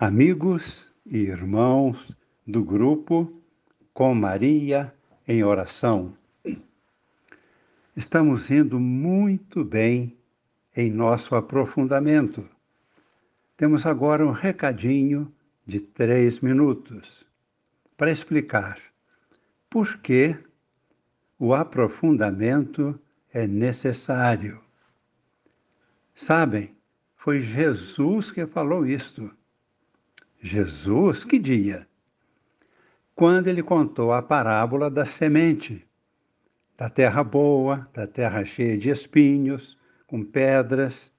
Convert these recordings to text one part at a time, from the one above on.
amigos e irmãos do grupo Com Maria em Oração. Estamos indo muito bem em nosso aprofundamento. Temos agora um recadinho de três minutos para explicar por que o aprofundamento é necessário. Sabem, foi Jesus que falou isto Jesus, que dia? Quando ele contou a parábola da semente, da terra boa, da terra cheia de espinhos, com pedras.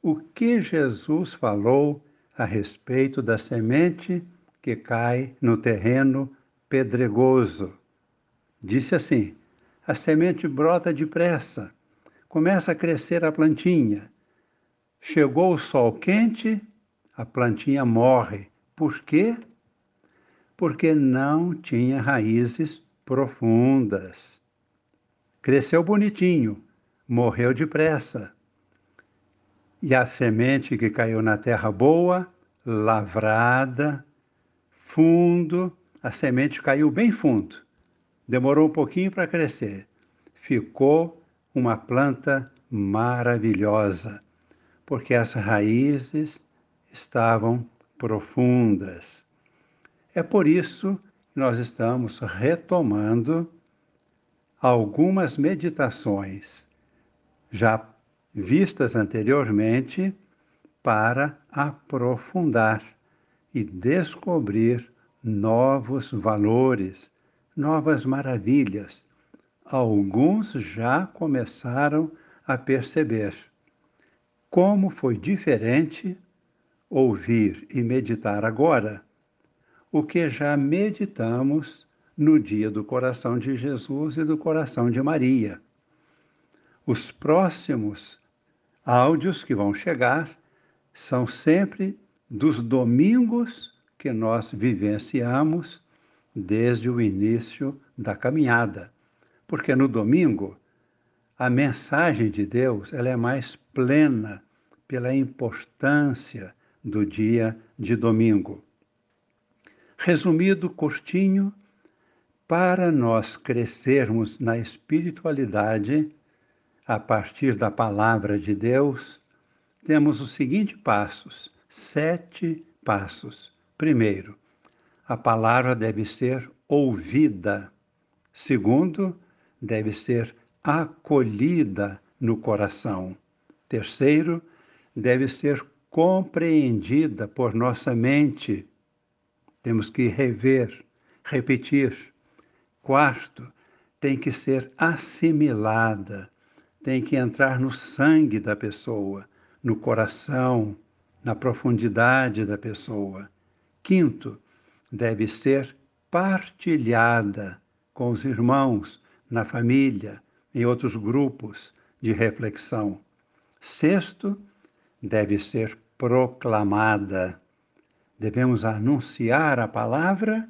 O que Jesus falou a respeito da semente que cai no terreno pedregoso? Disse assim: a semente brota depressa, começa a crescer a plantinha. Chegou o sol quente, a plantinha morre. Por quê? Porque não tinha raízes profundas. Cresceu bonitinho, morreu depressa. E a semente que caiu na terra boa, lavrada, fundo, a semente caiu bem fundo. Demorou um pouquinho para crescer. Ficou uma planta maravilhosa, porque as raízes estavam profundas. É por isso que nós estamos retomando algumas meditações já vistas anteriormente para aprofundar e descobrir novos valores, novas maravilhas. Alguns já começaram a perceber como foi diferente ouvir e meditar agora o que já meditamos no dia do coração de Jesus e do coração de Maria. Os próximos áudios que vão chegar são sempre dos domingos que nós vivenciamos desde o início da caminhada. Porque no domingo a mensagem de Deus ela é mais plena pela importância do dia de domingo. Resumido, curtinho, para nós crescermos na espiritualidade, a partir da palavra de Deus, temos os seguintes passos, sete passos. Primeiro, a palavra deve ser ouvida. Segundo, deve ser acolhida no coração. Terceiro, deve ser compreendida por nossa mente. Temos que rever, repetir. Quarto, tem que ser assimilada, tem que entrar no sangue da pessoa, no coração, na profundidade da pessoa. Quinto, deve ser partilhada com os irmãos, na família, em outros grupos de reflexão. Sexto, deve ser proclamada. Devemos anunciar a palavra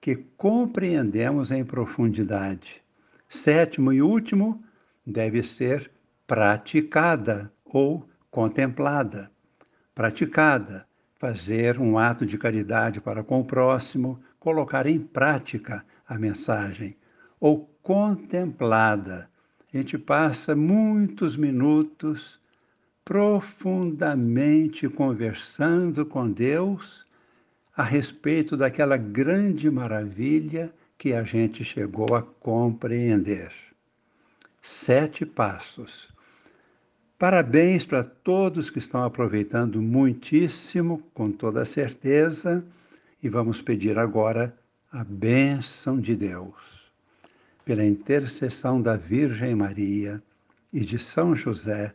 que compreendemos em profundidade. Sétimo e último, deve ser praticada ou contemplada. Praticada, fazer um ato de caridade para com o próximo, colocar em prática a mensagem. Ou contemplada, a gente passa muitos minutos profundamente conversando com Deus a respeito daquela grande maravilha que a gente chegou a compreender. Sete passos. Parabéns para todos que estão aproveitando muitíssimo, com toda certeza, e vamos pedir agora a bênção de Deus. Pela intercessão da Virgem Maria e de São José,